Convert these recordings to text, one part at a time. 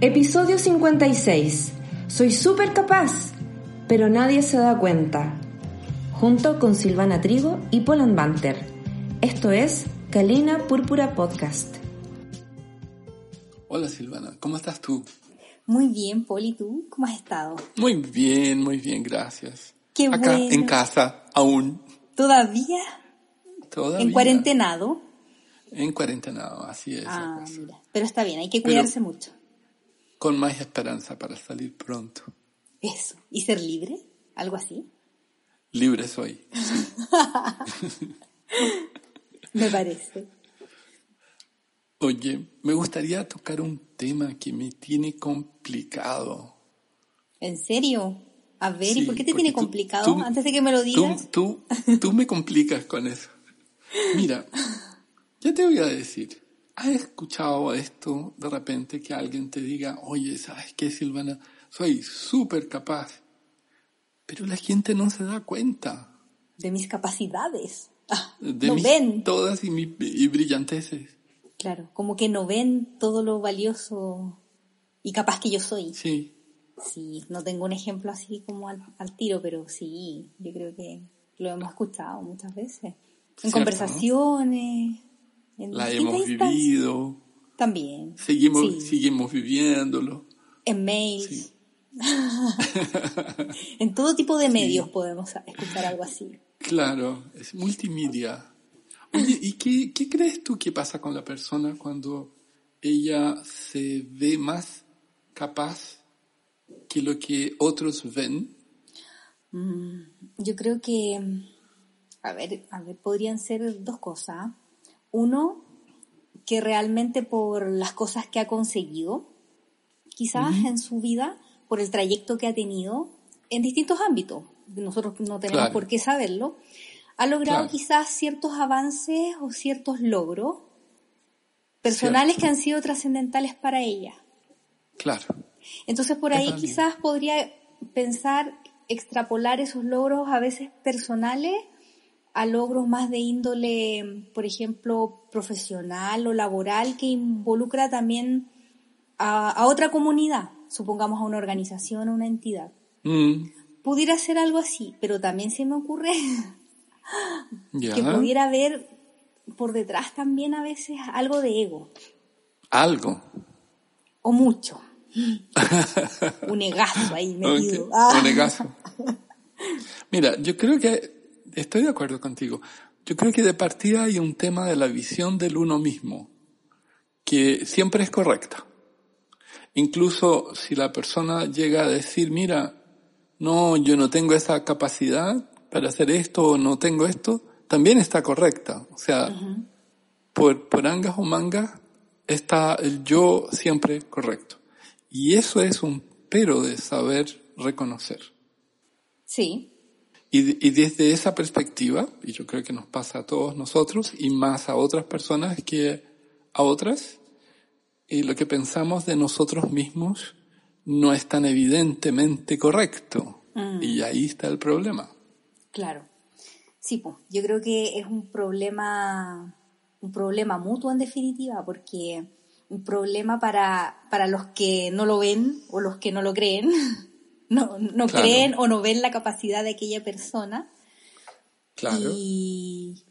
Episodio 56. Soy súper capaz, pero nadie se da cuenta. Junto con Silvana Trigo y Poland Banter. Esto es Kalina Púrpura Podcast. Hola Silvana, ¿cómo estás tú? Muy bien, Poli, ¿tú cómo has estado? Muy bien, muy bien, gracias. Qué Acá bueno. en casa, aún. ¿Todavía? Todavía. ¿En cuarentenado? En cuarentenado, así es. Ah, mira. Pero está bien, hay que Pero- cuidarse mucho. Con más esperanza para salir pronto. Eso. ¿Y ser libre? ¿Algo así? Libre soy. Me parece. Oye, me gustaría tocar un tema que me tiene complicado. ¿En serio? A ver, ¿y por qué te tiene tú- complicado? tú- Antes de que me lo Tú, digas. tú, tú me complicas con eso. Mira, ya te voy a decir. ¿Has escuchado esto de repente que alguien te diga, oye, ¿sabes qué, Silvana? Soy súper capaz. Pero la gente no se da cuenta De mis capacidades. Ah, de no mis ven. todas y, mi, y brillanteces. Claro, como que no ven todo lo valioso y capaz que yo soy. Sí, Sí, no tengo un ejemplo así como al, al tiro, pero sí, yo creo que lo hemos escuchado muchas veces. En Cierto, conversaciones, en la hemos vivido, También. seguimos, Sí. seguimos viviéndolo. En mails. Sí. en todo tipo de medios podemos escuchar algo así. Claro, es multimedia. Oye, ¿y qué, qué crees tú que pasa con la persona cuando ella se ve más capaz que lo que otros ven? Yo creo que, a ver, a ver, podrían ser dos cosas. Uno, que realmente por las cosas que ha conseguido, quizás en su vida, por el trayecto que ha tenido, en distintos ámbitos, nosotros no tenemos Claro. por qué saberlo, ha logrado Claro. quizás ciertos avances o ciertos logros personales Cierto. que han sido trascendentales para ella. Claro, Entonces por ahí quizás podría pensar extrapolar esos logros a veces personales a logros más de índole, por ejemplo, profesional o laboral que involucra también a, a otra comunidad, supongamos a una organización o una entidad. Mm, Pudiera ser algo así, pero también se me ocurre que pudiera haber por detrás también a veces algo de ego, Algo. o mucho. Un egazo ahí metido. Ah. un negazo. Mira, yo creo que estoy de acuerdo contigo. Yo creo que de partida hay un tema de la visión del uno mismo, que siempre es correcta. Incluso si la persona llega a decir, mira, no, yo no tengo esa capacidad para hacer esto o no tengo esto, también está correcta. O sea, por, por angas o mangas está el yo siempre correcto. Y eso es un pero de saber reconocer. Sí, Y, y desde esa perspectiva, y yo creo que nos pasa a todos nosotros y más a otras personas que a otras, y lo que pensamos de nosotros mismos no es tan evidentemente correcto. Y ahí está el problema. Claro. Sí, pues, yo creo que es un problema, un problema mutuo en definitiva, porque un problema para, para los que no lo ven o los que no lo creen, no, no Claro. creen o no ven la capacidad de aquella persona. Claro. Y,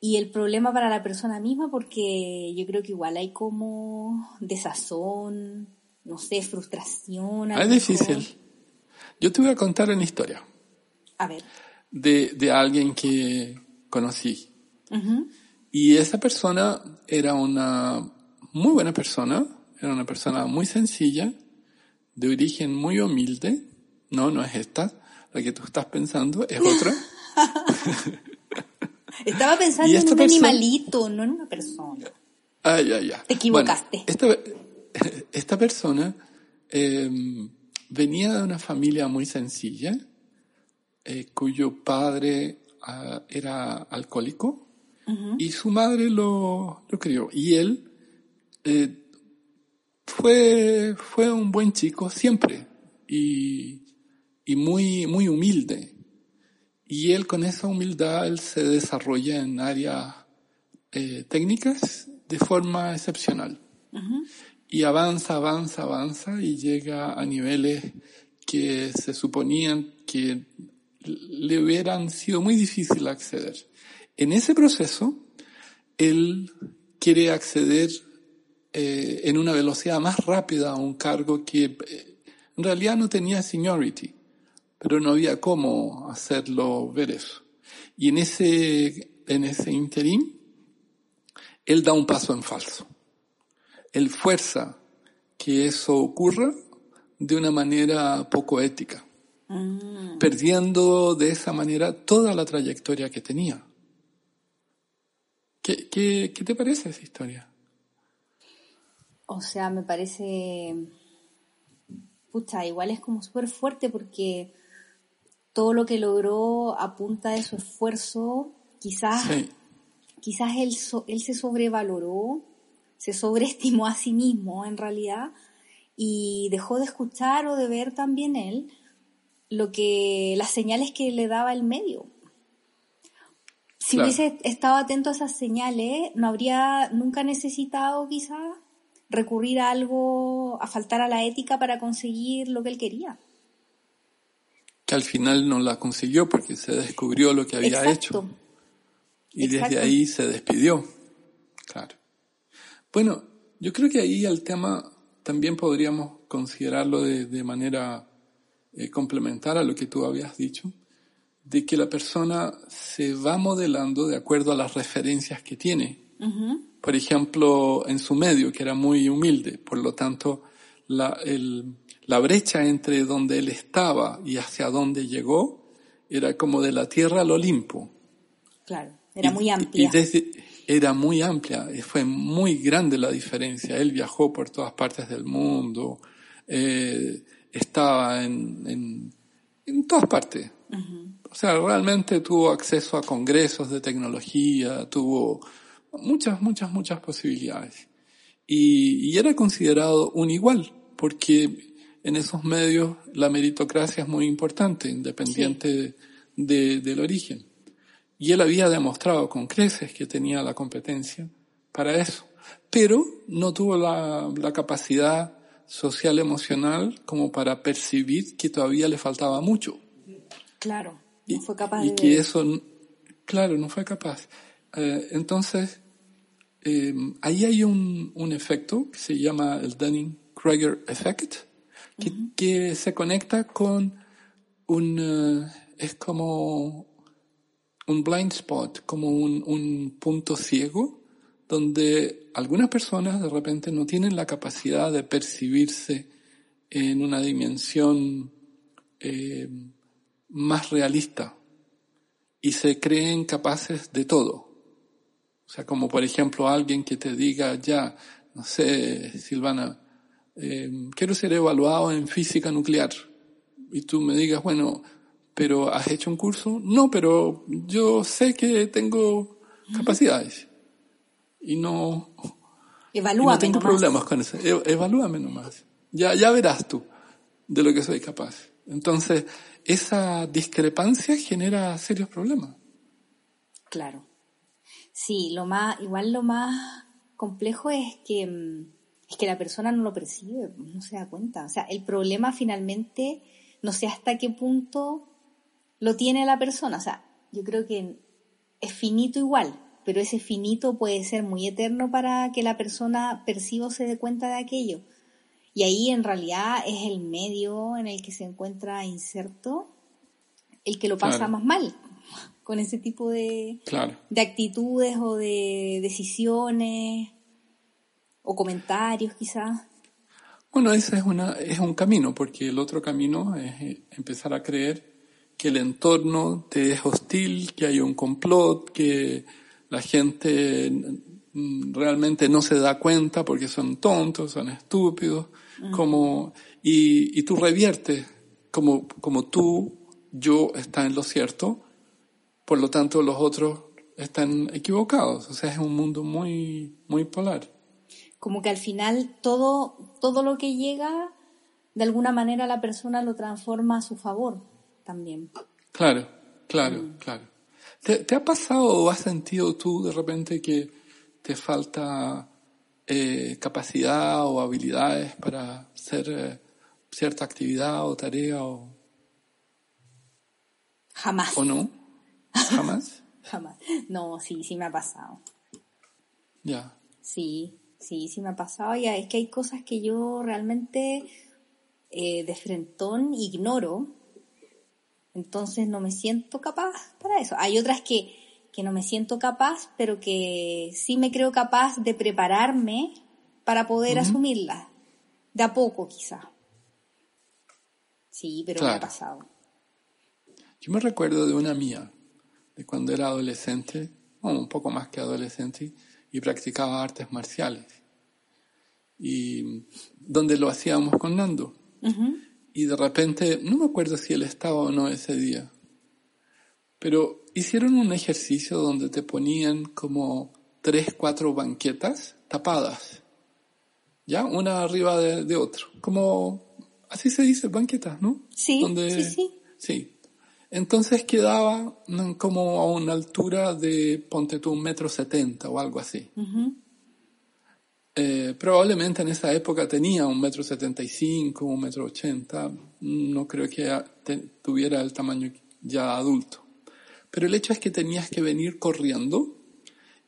y el problema para la persona misma, porque yo creo que igual hay como desazón, no sé, frustración. es difícil. Yo te voy a contar una historia A ver. de, de alguien que conocí. Y esa persona era una muy buena persona, era una persona muy sencilla, de origen muy humilde. No, no es esta, la que tú estás pensando, es otra. Estaba pensando en un persona- animalito, no en una persona. Ah, ya, ya. Te equivocaste. Bueno, esta, esta persona eh, venía de una familia muy sencilla, eh, cuyo padre ah, era alcohólico y su madre lo, lo crió. Y él eh, fue, fue un buen chico siempre y, y muy, muy humilde. Y él con esa humildad, él se desarrolla en áreas eh, técnicas de forma excepcional. y avanza, avanza, avanza y llega a niveles que se suponían que le hubieran sido muy difícil acceder. En ese proceso, él quiere acceder eh, en una velocidad más rápida a un cargo que eh, en realidad no tenía seniority, pero no había cómo hacerlo ver eso. Y en ese, en ese interín, él da un paso en falso. Él fuerza que eso ocurra de una manera poco ética, mm. perdiendo de esa manera toda la trayectoria que tenía. ¿Qué, qué, qué te parece esa historia? O sea, me parece, pucha, igual es como súper fuerte porque todo lo que logró a punta de su esfuerzo, quizás, quizás él, él se sobrevaloró, se sobreestimó a sí mismo en realidad y dejó de escuchar o de ver también él lo que las señales que le daba el medio. Si hubiese estado atento a esas señales, no habría nunca necesitado quizá recurrir a algo, a faltar a la ética para conseguir lo que él quería. Que al final no la consiguió porque se descubrió lo que había hecho. Y desde ahí se despidió. Claro. Bueno, yo creo que ahí el tema también podríamos considerarlo de, manera eh, complementar a lo que tú habías dicho de que la persona se va modelando de acuerdo a las referencias que tiene. Por ejemplo, en su medio, que era muy humilde, por lo tanto, la, el, la brecha entre donde él estaba y hacia donde llegó era como de la tierra al Olimpo. Claro, era muy amplia. era muy amplia, y fue muy grande la diferencia. Él viajó por todas partes del mundo, eh, estaba en, en, en todas partes. O sea, realmente tuvo acceso a congresos de tecnología, tuvo muchas, muchas, muchas posibilidades. Y, era considerado un igual, porque en esos medios la meritocracia es muy importante, independiente del origen. Y él había demostrado con creces que tenía la competencia para eso, pero no tuvo la, la capacidad social emocional como para percibir que todavía le faltaba mucho. Claro. No fue capaz y, que eso, claro, no fue capaz. Eh, entonces, em, ahí hay un, un, efecto que se llama el Dunning-Kruger Effect, que, que, se conecta con un, eh, es como un blind spot, como un, un punto ciego, donde algunas personas de repente no tienen la capacidad de percibirse en una dimensión eh, más realista y se creen capaces de todo. O sea, como por ejemplo alguien que te diga, ya, no sé, Silvana, eh, quiero ser evaluado en física nuclear. Y tú me digas, bueno, pero ¿has hecho un curso? No, pero yo sé que tengo capacidades. Y no... Evalúame no tengo problemas con eso. E, evalúame nomás. Ya, ya verás tú de lo que soy capaz. Entonces, esa discrepancia genera serios problemas. Claro. Sí, lo más, igual lo más complejo es que, mm, es que la persona no lo percibe, no se da cuenta. O sea, el problema finalmente, no sé hasta qué punto lo tiene la persona. O sea, yo creo que es finito igual, pero ese finito puede ser muy eterno para que la persona perciba o se dé cuenta de aquello. Y ahí en realidad es el medio en el que se encuentra inserto el que lo pasa más mal con ese tipo de, de actitudes o de decisiones o comentarios quizás. Bueno, ese es, una, es un camino, porque el otro camino es eh, empezar a creer que el entorno te es hostil, que hay un complot, que la gente realmente no se da cuenta porque son tontos, son estúpidos, como, y, y tú reviertes como, como tú, yo está en lo cierto, por lo tanto los otros están equivocados. O sea, es un mundo muy, muy polar. Como que al final todo, todo lo que llega, de alguna manera la persona lo transforma a su favor también. Claro, claro, mm. claro. ¿Te, ¿Te, ha pasado o has sentido tú de repente que te falta eh, capacidad o habilidades para hacer eh, cierta actividad o tarea o... Jamás. ¿O no? ¿Jamás? Jamás. No, sí, sí me ha pasado. Ya. Sí, sí, sí me ha pasado. Ya es que hay cosas que yo realmente eh, de frentón ignoro. Entonces no me siento capaz para eso. Hay otras que, que no me siento capaz, pero que sí me creo capaz de prepararme para poder asumirlas. De a poco, quizá. Sí, pero me ha pasado. Yo me recuerdo de una mía, de cuando era adolescente, bueno, un poco más que adolescente, y practicaba artes marciales. Y donde lo hacíamos con Nando. Ujú. Y de repente, no me acuerdo si él estaba o no ese día, pero hicieron un ejercicio donde te ponían como tres, cuatro banquetas tapadas. ¿Ya? Una arriba de, de otro. Como, así se dice, banquetas, ¿no? Sí, Donde- sí, sí. Sí. Entonces quedaba como a una altura de, ponte tú, un metro setenta o algo así. Eh, probablemente en esa época tenía un metro setenta y cinco, un metro ochenta. No creo que tuviera el tamaño ya adulto. Pero el hecho es que tenías que venir corriendo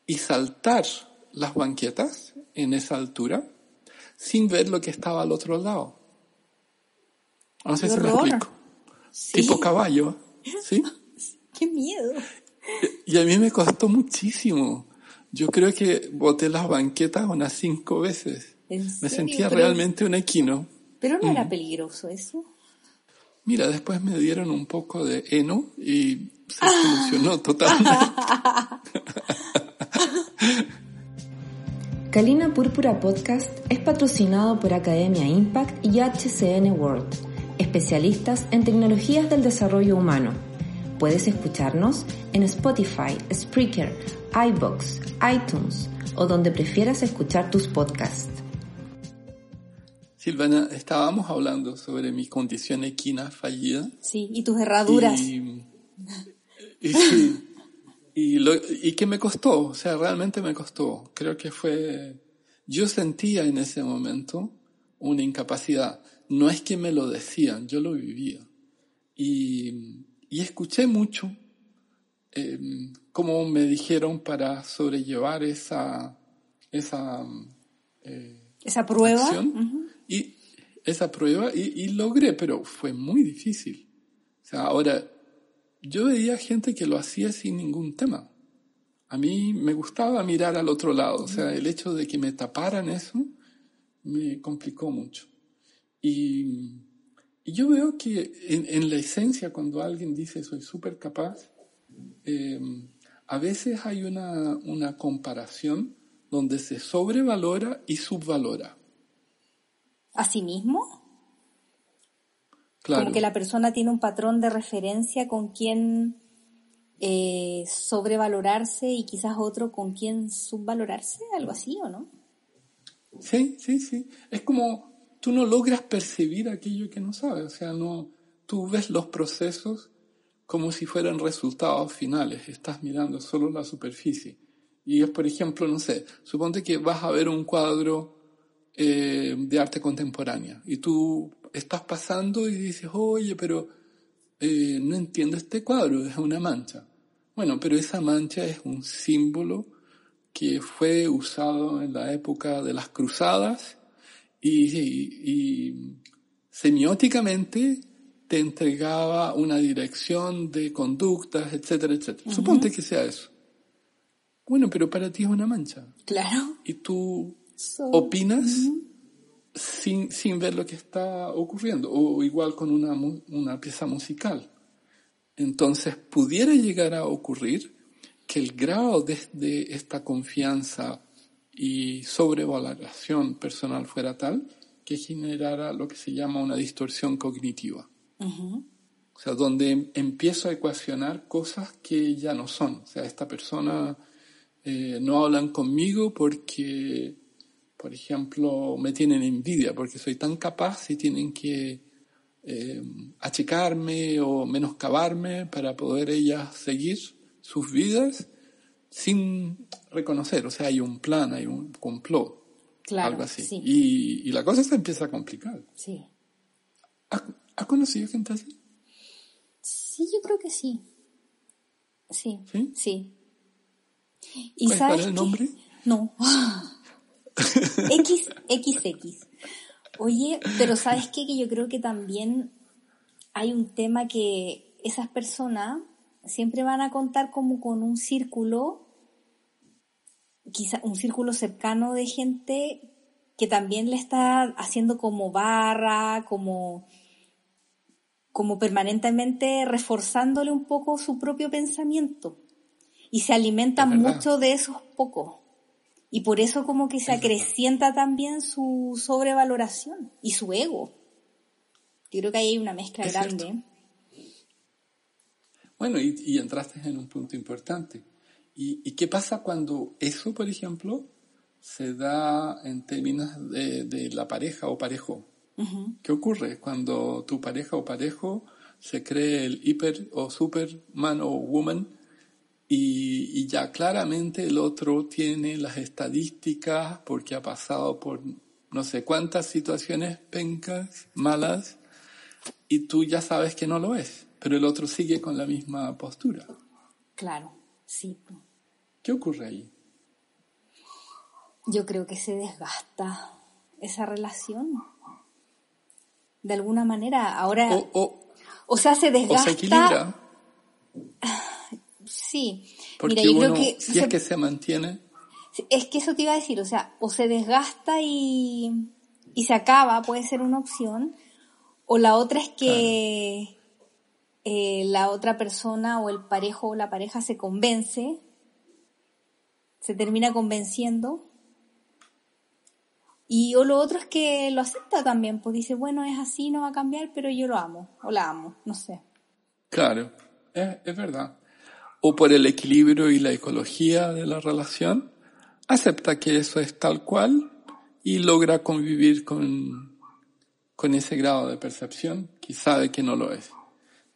y saltar las banquetas en esa altura sin ver lo que estaba al otro lado. No sé ¡Qué si me explico. Sí. Tipo caballo, ¿sí? Qué miedo. Y a mí me costó muchísimo. Yo creo que boté las banquetas unas cinco veces. ¿En Me serio? sentía Pero- realmente un equino. Pero no era peligroso eso. Mira, después me dieron un poco de heno y se solucionó totalmente. Kalina Púrpura Podcast es patrocinado por Academia Impact y HCN World, especialistas en tecnologías del desarrollo humano. Puedes escucharnos en Spotify, Spreaker, iBox, iTunes o donde prefieras escuchar tus podcasts. Silvana, estábamos hablando sobre mi condición equina fallida. Sí, y tus herraduras. Y, y, sí, y, lo, y que me costó, o sea, realmente me costó. Creo que fue, yo sentía en ese momento una incapacidad. No es que me lo decían, yo lo vivía. Y, y escuché mucho eh, cómo me dijeron para sobrellevar esa, esa eh, Esa prueba. acción y esa prueba y, y logré, pero fue muy difícil. O sea, ahora, yo veía gente que lo hacía sin ningún tema. A mí me gustaba mirar al otro lado, o sea, el hecho de que me taparan eso me complicó mucho. Y, y yo veo que en, en la esencia, cuando alguien dice soy súper capaz, eh, a veces hay una, una comparación donde se sobrevalora y subvalora. ¿A sí mismo? Claro. Como que la persona tiene un patrón de referencia con quien eh, sobrevalorarse y quizás otro con quien subvalorarse, algo así, ¿o no? Sí, sí, sí. Es como tú no logras percibir aquello que no sabes. O sea, no, tú ves los procesos como si fueran resultados finales. Estás mirando solo la superficie. Y es, por ejemplo, no sé, suponte que vas a ver un cuadro eh, de arte contemporánea y tú estás pasando y dices, oye, pero eh, no entiendo este cuadro, es una mancha. Bueno, pero esa mancha es un símbolo que fue usado en la época de las cruzadas y, y- y semióticamente te entregaba una dirección de conductas, etcétera, etcétera. Suponte que sea eso. Bueno, pero para ti es una mancha. Claro. Y tú So- opinas sin, sin ver lo que está ocurriendo, o igual con una, una pieza musical. Entonces, pudiera llegar a ocurrir que el grado de, de esta confianza y sobrevaloración personal fuera tal que generara lo que se llama una distorsión cognitiva. O sea, donde em- empiezo a ecuacionar cosas que ya no son. O sea, esta persona eh, no hablan conmigo porque, por ejemplo, me tienen envidia, porque soy tan capaz y tienen que eh, achicarme o menoscabarme para poder ellas seguir sus vidas sin reconocer. O sea, hay un plan, hay un complot. Claro, algo así. sí. Y, y la cosa se empieza a complicar. Sí. ¿Has, has conocido gente así? Sí, yo creo que sí. Sí. ¿Sí? Sí. ¿Y ¿Cuál- sabes el qué? nombre? No. X, XX. Oye, pero ¿sabes qué? Que yo creo que también hay un tema que esas personas siempre van a contar como con un círculo, quizá un círculo cercano de gente que también le está haciendo como barra, como, como permanentemente reforzándole un poco su propio pensamiento. Y se verdad. mucho de esos pocos. Y por eso como que se Es verdad. acrecienta también su sobrevaloración y su ego. Yo creo que ahí hay una mezcla Es grande. cierto. Bueno, y, y entraste en un punto importante. ¿Y, y qué pasa cuando eso, por ejemplo, se da en términos de, de la pareja o parejo? ¿Qué ocurre cuando tu pareja o parejo se cree el hiper o superman o woman y, y ya claramente el otro tiene las estadísticas porque ha pasado por no sé cuántas situaciones pencas, malas, y tú ya sabes que no lo es, pero el otro sigue con la misma postura. Claro, sí. ¿Qué ocurre ahí? Yo creo que se desgasta esa relación. De alguna manera, ahora, O, o, o sea, se o desgasta. se equilibra, Sí. porque Mira, yo uno, creo que, si se- es que se mantiene, es que eso te iba a decir, o sea, o se desgasta y, y se acaba, puede ser una opción, o la otra es que eh, la otra persona o el parejo o la pareja se convence, se termina convenciendo, y o lo otro es que lo acepta también, pues dice, bueno, es así, no va a cambiar, pero yo lo amo, o la amo, no sé. Claro, es, es verdad. O por el equilibrio y la ecología de la relación, acepta que eso es tal cual y logra convivir con, con ese grado de percepción que sabe que no lo es.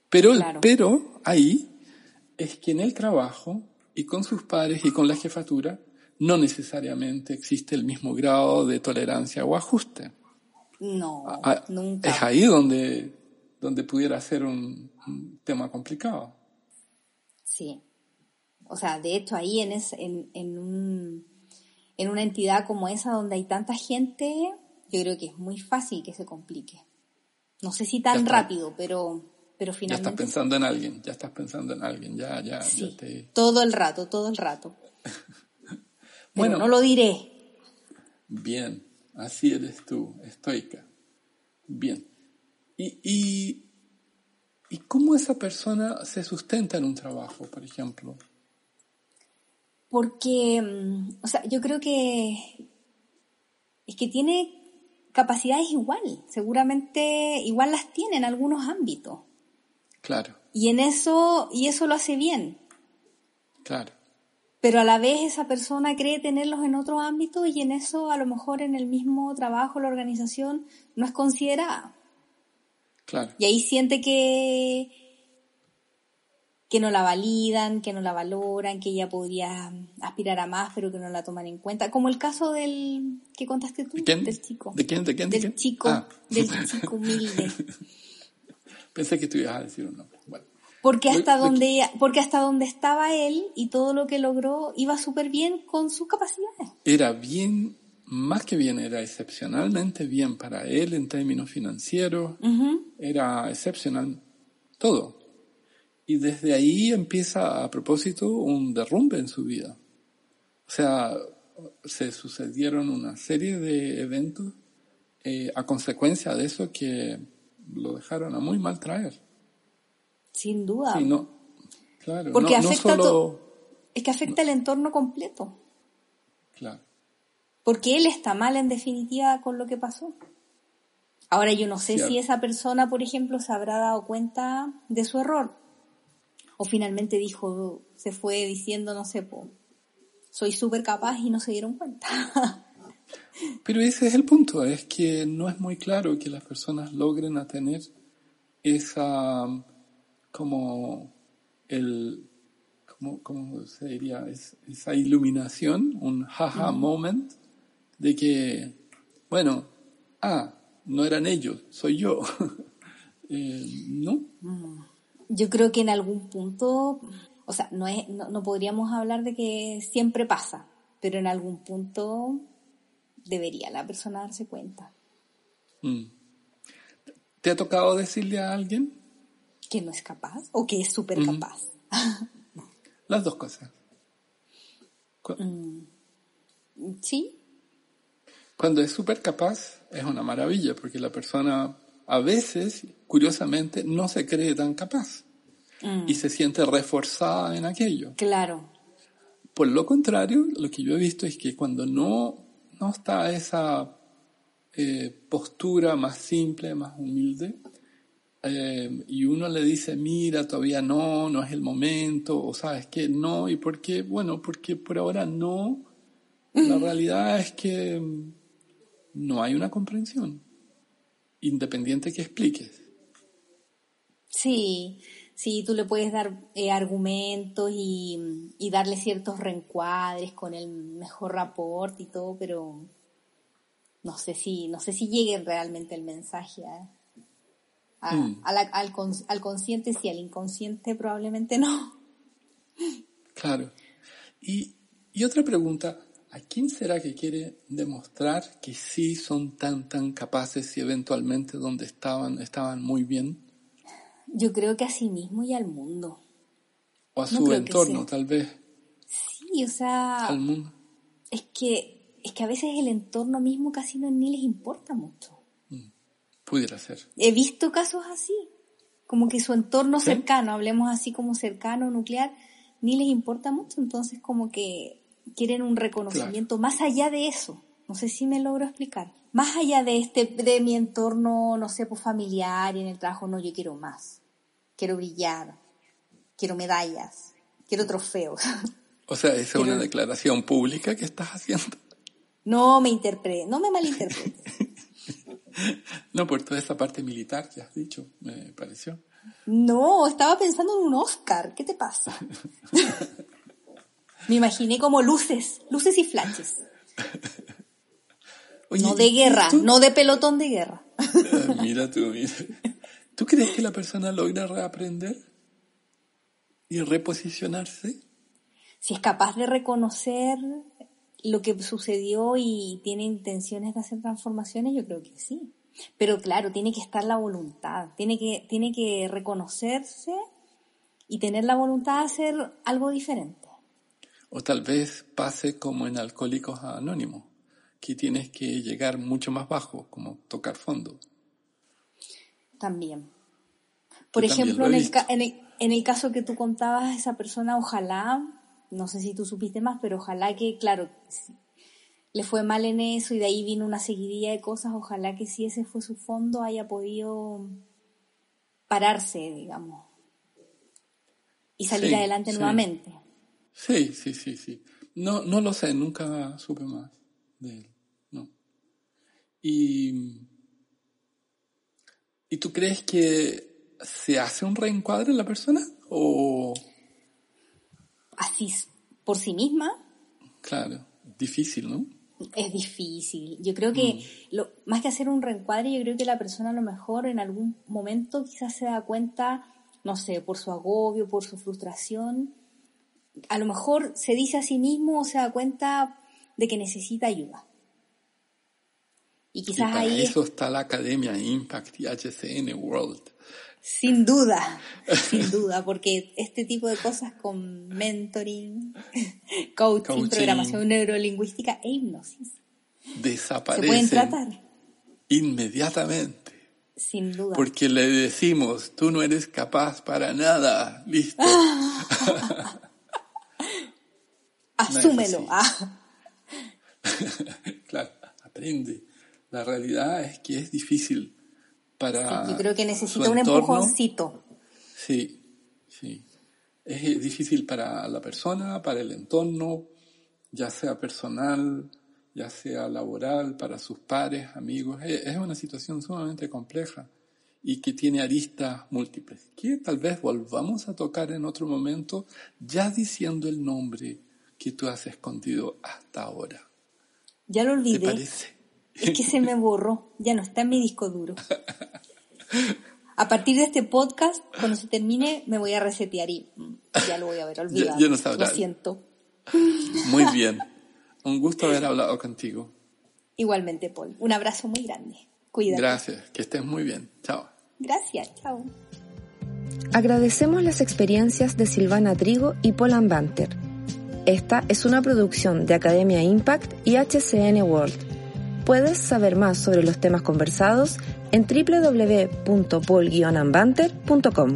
Pero Claro. pero ahí es que en el trabajo y con sus padres y con la jefatura no necesariamente existe el mismo grado de tolerancia o ajuste. No, Ah, nunca. Es ahí donde, donde pudiera ser un, un tema complicado. Sí. O sea, de hecho ahí en, es, en, en, un, en una entidad como esa donde hay tanta gente, yo creo que es muy fácil que se complique. No sé si tan rápido, pero, pero Ya estás finalmente pensando en alguien, ya estás pensando en alguien, ya, ya, sí. ya te... Todo el rato, todo el rato. Pero Bueno. no lo diré. Bien, así eres tú, estoica. Bien. ¿Y, y, ¿Y cómo esa persona se sustenta en un trabajo, por ejemplo? Porque, mm, o sea, yo creo que es que tiene capacidades igual. Seguramente igual las tiene en algunos ámbitos. Claro, Y en eso, y eso lo hace bien. claro, pero a la vez esa persona cree tenerlos en otros ámbitos y en eso a lo mejor en el mismo trabajo, la organización, no es considerada. claro. Y ahí siente que, que no la validan, que no la valoran, que ella podría aspirar a más, pero que no la toman en cuenta. Como el caso del que contaste tú, ¿De quién? del chico. ¿De quién? ¿De quién? ¿De Del quién? chico, Ah. del chico humilde. Pensé que tú ibas a decir un nombre. Bueno, Porque hasta de- donde ella- porque hasta donde estaba él y todo lo que logró iba súper bien con sus capacidades. era bien, más que bien, era excepcionalmente bien para él en términos financieros, Ujú. era excepcional todo. Y desde ahí empieza, a propósito, un derrumbe en su vida. O sea, se sucedieron una serie de eventos eh, a consecuencia de eso que lo dejaron a muy mal traer. Sin duda. Sí, no, claro, Porque no, no afecta solo, to- Es que afecta el entorno completo. claro, Porque él está mal en definitiva con lo que pasó. Ahora yo no sé si esa persona, por ejemplo, se habrá dado cuenta de su error. O finalmente dijo, se fue diciendo, no sé, po, soy súper capaz y no se dieron cuenta. Pero ese es el punto, es que no es muy claro que las personas logren a tener esa, como, el, como, ¿cómo se diría? Es- esa iluminación, un jaja moment, de que, bueno, ah, no eran ellos, soy yo. Eh, ¿No? Mm. Yo creo que en algún punto, o sea, no, es, no, podríamos hablar de que siempre pasa, pero en algún punto debería la persona darse cuenta. Mm. ¿Te ha tocado decirle a alguien? Que no es capaz o que es súper capaz. Las dos cosas. Mm. Sí. Cuando es súper capaz es una maravilla porque la persona a veces, curiosamente, no se cree tan capaz mm. y se siente reforzada en aquello. Claro. Por lo contrario, lo que yo he visto es que cuando no, no está esa eh, postura más simple, más humilde, eh, y uno le dice, mira, todavía no, no es el momento, o sabes que no, y por qué, bueno, porque por ahora no, la realidad es que no hay una comprensión independiente que expliques. Sí, sí, tú le puedes dar eh, argumentos y, darle ciertos reencuadres con el mejor rapport y todo, pero no sé si, no sé si llegue realmente el mensaje a, mm. al, al consciente, sí, al inconsciente probablemente no. Claro. Y, y otra pregunta, ¿A quién será que quiere demostrar que sí son tan, tan capaces y eventualmente donde estaban, estaban muy bien? Yo creo que a sí mismo y al mundo. O a su entorno, tal vez. Sí, o sea... Al mundo. Es que, es que a veces el entorno mismo casi no ni les importa mucho. Mm, pudiera ser. He visto casos así. Como que su entorno cercano, hablemos así como cercano, nuclear, ni les importa mucho. Entonces como que quieren un reconocimiento más allá de eso. No sé si me logro explicar. Más allá de este, de mi entorno, no sé, pues familiar y en el trabajo, no, yo quiero más. Quiero brillar. Quiero medallas. Quiero trofeos. O sea, ¿esa es una declaración pública que estás haciendo? No me interprete, no me malinterpretes. no, por toda esa parte militar que has dicho, me pareció. No, estaba pensando en un Oscar. ¿Qué te pasa? Me imaginé como luces, luces y flashes. no de guerra, no de pelotón de guerra. Ah, mira tú, mira. ¿Tú crees que la persona logra reaprender y reposicionarse? Si es capaz de reconocer lo que sucedió y tiene intenciones de hacer transformaciones, yo creo que sí. Pero claro, tiene que estar la voluntad, tiene que, tiene que reconocerse y tener la voluntad de hacer algo diferente. O tal vez pase como en Alcohólicos Anónimos, que tienes que llegar mucho más bajo, como tocar fondo. También. Por ejemplo, en el, en, el, caso que tú contabas, esa persona, ojalá, no sé si tú supiste más, pero ojalá que, claro, le fue mal en eso y de ahí vino una seguidilla de cosas, ojalá que si ese fue su fondo haya podido pararse, digamos, y salir adelante nuevamente. Sí, sí, sí, sí. No, no lo sé, nunca supe más de él, no. Y, ¿Y tú crees que se hace un reencuadre en la persona o...? Así, por sí misma. Claro, difícil, ¿no? Es difícil. Yo creo que, mm. lo, más que hacer un reencuadre, yo creo que la persona a lo mejor en algún momento quizás se da cuenta, no sé, por su agobio, por su frustración, a lo mejor se dice a sí mismo o se da cuenta de que necesita ayuda. Y quizás para ahí. Eso está la Academia Impact y HCN World. Sin duda, sin duda, porque este tipo de cosas con mentoring, coaching, programación neurolingüística e hipnosis desaparecen. Se pueden tratar. Inmediatamente. Sin duda. Porque le decimos, tú no eres capaz para nada. Listo. Asúmelo. Ah. claro, aprende. La realidad es que es difícil para. yo creo que necesita un empujoncito. Sí, sí. Es difícil para la persona, para el entorno, ya sea personal, ya sea laboral, para sus pares, amigos. Es una situación sumamente compleja y que tiene aristas múltiples, que tal vez volvamos a tocar en otro momento, ya diciendo el nombre que tú has escondido hasta ahora. Ya lo olvidé. Es que se me borró, ya no está en mi disco duro. A partir de este podcast, cuando se termine, me voy a resetear y ya lo voy a haber olvidado. Yo, no lo siento. Muy bien. Un gusto haber hablado contigo. Igualmente, Paul. Un abrazo muy grande. Cuídate. Gracias. Que estés muy bien. Chao. Gracias. Chao. Agradecemos las experiencias de Silvana Trigo y Paul Ambanter. Esta es una producción de Academia Impact y HCN World. Puedes saber más sobre los temas conversados en www.paul-ambanter.com.